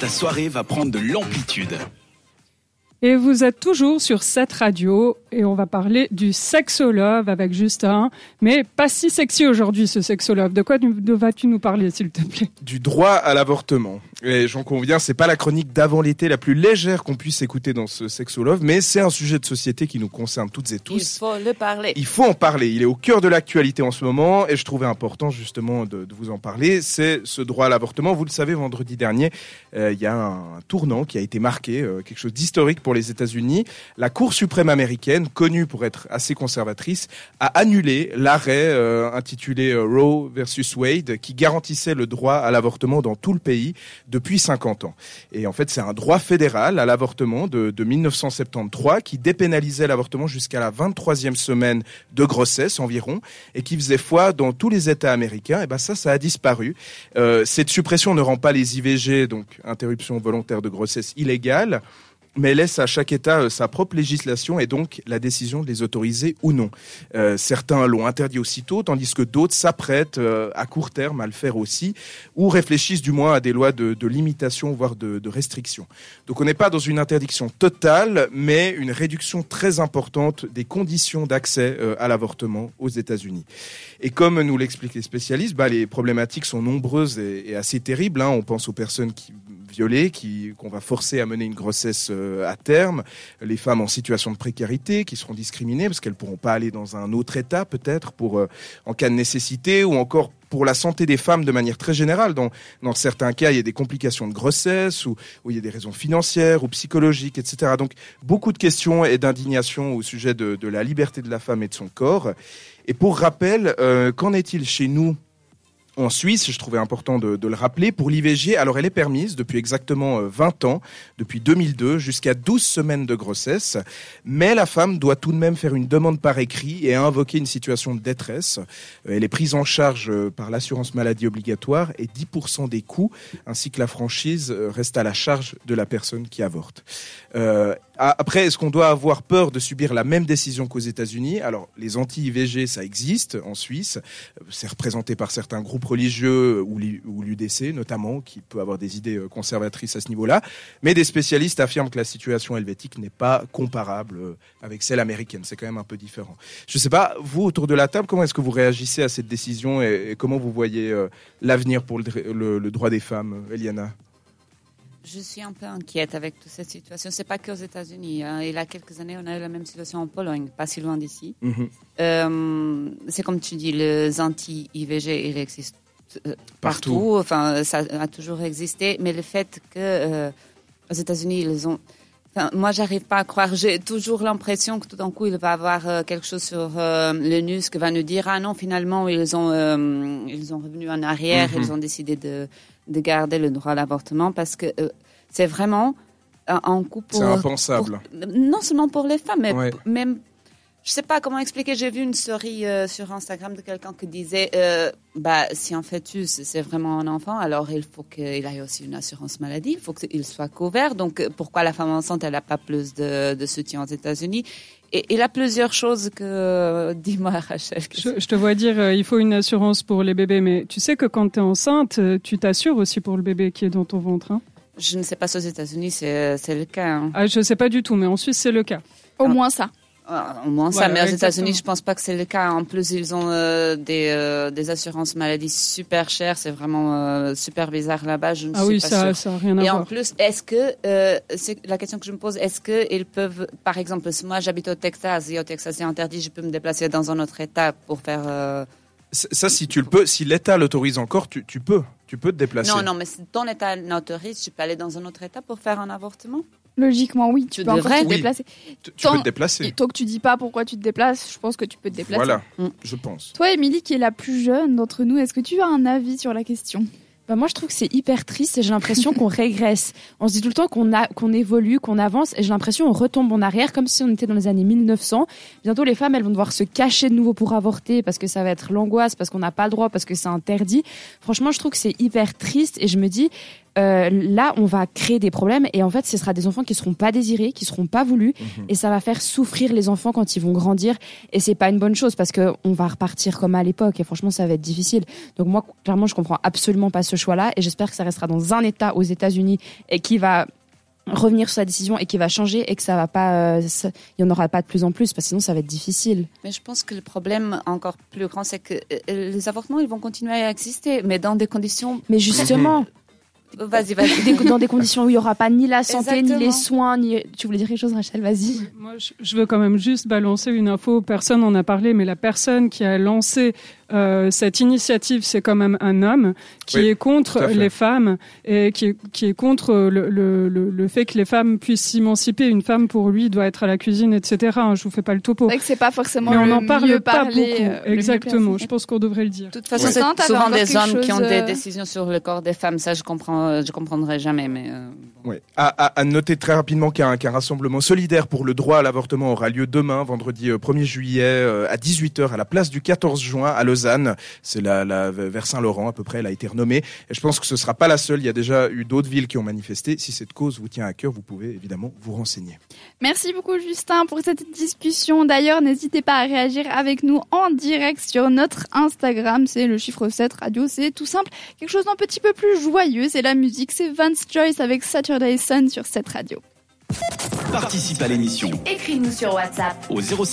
Ta soirée va prendre de l'amplitude. Et vous êtes toujours sur cette radio et on va parler du sexolove avec Justin, mais pas si sexy aujourd'hui ce sexolove. De quoi vas-tu nous parler s'il te plaît? Du droit à l'avortement. Et j'en conviens, c'est pas la chronique d'avant l'été la plus légère qu'on puisse écouter dans ce sexolove, mais c'est un sujet de société qui nous concerne toutes et tous. Il faut le parler. Il faut en parler. Il est au cœur de l'actualité en ce moment et je trouvais important justement de, de vous en parler. C'est ce droit à l'avortement. Vous le savez, vendredi dernier, euh, il y a un, tournant qui a été marqué, euh, quelque chose d'historique pour les États-Unis. La Cour suprême américaine, connue pour être assez conservatrice, a annulé l'arrêt euh, intitulé Roe versus Wade qui garantissait le droit à l'avortement dans tout le pays depuis 50 ans. Et en fait, c'est un droit fédéral à l'avortement de, de 1973 qui dépénalisait l'avortement jusqu'à la 23e semaine de grossesse environ et qui faisait foi dans tous les États américains. Et ben ça, ça a disparu. Euh, cette suppression ne rend pas les IVG, donc interruption volontaire de grossesse, illégale mais laisse à chaque État euh, sa propre législation et donc la décision de les autoriser ou non. Euh, certains l'ont interdit aussitôt, tandis que d'autres s'apprêtent euh, à court terme à le faire aussi, ou réfléchissent du moins à des lois de, limitation, voire de, restriction. Donc on n'est pas dans une interdiction totale, mais une réduction très importante des conditions d'accès à l'avortement aux États-Unis. Et comme nous l'expliquent les spécialistes, bah, les problématiques sont nombreuses et, et assez terribles. Hein. On pense aux personnes qui violées, qui qu'on va forcer à mener une grossesse euh, à terme, les femmes en situation de précarité qui seront discriminées parce qu'elles pourront pas aller dans un autre État peut-être pour euh, en cas de nécessité ou encore pour la santé des femmes de manière très générale. Dans, dans certains cas, il y a des complications de grossesse ou, il y a des raisons financières ou psychologiques, etc. Donc beaucoup de questions et d'indignation au sujet de, de, la liberté de la femme et de son corps. Et pour rappel, euh, qu'en est-il chez nous en Suisse, je trouvais important de, le rappeler, pour l'IVG, alors elle est permise depuis exactement 20 ans, depuis 2002, jusqu'à 12 semaines de grossesse, mais la femme doit tout de même faire une demande par écrit et invoquer une situation de détresse. Elle est prise en charge par l'assurance maladie obligatoire et 10% des coûts, ainsi que la franchise, reste à la charge de la personne qui avorte. Euh, après, est-ce qu'on doit avoir peur de subir la même décision qu'aux États-Unis? Alors, les anti-IVG, ça existe en Suisse. C'est représenté par certains groupes religieux ou l'UDC notamment, qui peut avoir des idées euh, conservatrices à ce niveau-là. Mais des spécialistes affirment que la situation helvétique n'est pas comparable euh, avec celle américaine. C'est quand même un peu différent. Je ne sais pas, vous, autour de la table, comment est-ce que vous réagissez à cette décision et, comment vous voyez euh, l'avenir pour le droit des femmes, Eliana? Je suis un peu inquiète avec toute cette situation. C'est pas qu'aux États-Unis. Hein. Il y a quelques années, on a eu la même situation en Pologne, pas si loin d'ici. Mm -hmm. euh, c'est comme tu dis, les anti-IVG, ils existent euh, partout. partout. Enfin, ça a toujours existé. Mais le fait que euh, aux États-Unis, ils ont Enfin, moi, j'arrive pas à croire. J'ai toujours l'impression que tout d'un coup, il va avoir euh, quelque chose sur euh, le qui va nous dire ah non, finalement, ils ont euh, ils ont revenu en arrière, mm -hmm. ils ont décidé de de garder le droit à l'avortement parce que euh, c'est vraiment un, un coup pour. C'est impensable. Pour, non seulement pour les femmes, mais ouais. même je sais pas comment expliquer. J'ai vu une story euh, sur Instagram de quelqu'un qui disait, euh, bah, si un fœtus c'est vraiment un enfant, alors il faut qu'il ait aussi une assurance maladie, il faut qu'il soit couvert. Donc, pourquoi la femme enceinte elle n'a pas plus de, de soutien aux États-Unis? Et il a plusieurs choses que. Dis-moi, Rachel. Je, je, te vois dire, euh, il faut une assurance pour les bébés, mais tu sais que quand tu es enceinte, euh, tu t'assures aussi pour le bébé qui est dans ton ventre. Hein je ne sais pas si aux États-Unis c'est le cas. Hein. Ah, je ne sais pas du tout, mais en Suisse c'est le cas. Au moins ça. Au moins ça, mais aux États-Unis, je pense pas que c'est le cas. En plus, ils ont euh, des, euh, des assurances maladie super chères. C'est vraiment euh, super bizarre là-bas. Je ne ah suis oui, pas ça, sûre. ça a rien à Et voir. en plus, est-ce que euh, c'est la question que je me pose Est-ce que ils peuvent, par exemple, si moi j'habite au Texas et au Texas c'est interdit, je peux me déplacer dans un autre État pour faire. Euh... Ça, si tu le peux, si l'État l'autorise encore, tu, tu peux, tu peux te déplacer. Non, non, mais si ton État n'autorise, tu peux aller dans un autre État pour faire un avortement Logiquement, oui, tu, tu peux encore te oui. déplacer. Tu, tu peux te déplacer. Tant que tu dis pas pourquoi tu te déplaces, je pense que tu peux te déplacer. Voilà, Mm. je pense. Toi, Émilie, qui est la plus jeune d'entre nous, est-ce que tu as un avis sur la question? Bah moi, je trouve que c'est hyper triste et j'ai l'impression qu'on régresse. On se dit tout le temps qu'on a, qu'on évolue, qu'on avance et j'ai l'impression qu'on retombe en arrière comme si on était dans les années 1900. Bientôt, les femmes, elles vont devoir se cacher de nouveau pour avorter parce que ça va être l'angoisse, parce qu'on n'a pas le droit, parce que c'est interdit. Franchement, je trouve que c'est hyper triste et je me dis, euh, là, on va créer des problèmes et en fait, ce sera des enfants qui seront pas désirés, qui seront pas voulus Mhm. et ça va faire souffrir les enfants quand ils vont grandir et c'est pas une bonne chose parce que on va repartir comme à l'époque et franchement, ça va être difficile. Donc moi, clairement, je comprends absolument pas ce ce choix-là et j'espère que ça restera dans un État aux États-Unis et qui va revenir sur sa décision et qui va changer et que ça va pas, euh, ça- il y en aura pas de plus en plus parce que sinon ça va être difficile. Mais je pense que le problème encore plus grand, c'est que euh, les avortements, ils vont continuer à exister, mais dans des conditions. Mais justement, Vas-y, vas-y. dans des conditions où il y aura pas ni la santé, ni les soins, ni. Tu voulais dire quelque chose, Rachel? Vas-y. Moi, je- je veux quand même juste balancer une info. Personne n'en a parlé, mais la personne qui a lancé euh, cette initiative, c'est quand même un homme qui Oui, est contre les femmes et qui est, qui est contre le, le, le, le fait que les femmes puissent s'émanciper. Une femme, pour lui, doit être à la cuisine, etc. Je vous fais pas le topo. C'est vrai que c'est pas forcément Mais on n'en parle mieux pas beaucoup. euh, Exactement. Je pense qu'on devrait le dire. De toute façon, Ouais. c'est souvent des hommes qui ont chose, des euh, décisions sur le corps des femmes. Ça, je comprends, euh, je comprendrai jamais, mais. euh, Ouais. À, à- à noter très rapidement qu'un qu'un rassemblement solidaire pour le droit à l'avortement aura lieu demain, vendredi euh, 1er juillet à 18h à la place du 14 juin à Lausanne. C'est la, la vers Saint-Laurent à peu près, elle a été renommée. Et je pense que ce sera pas la seule. Il y a déjà eu d'autres villes qui ont manifesté. Si cette cause vous tient à cœur, vous pouvez évidemment vous renseigner. Merci beaucoup Justin pour cette discussion. D'ailleurs, n'hésitez pas à réagir avec nous en direct sur notre Instagram. C'est le chiffre 7 radio. C'est tout simple. Quelque chose d'un petit peu plus joyeux. C'est la musique. C'est Vance Joyce avec Saturday Sun sur cette radio. Participe à l'émission Écris-nous sur WhatsApp au 07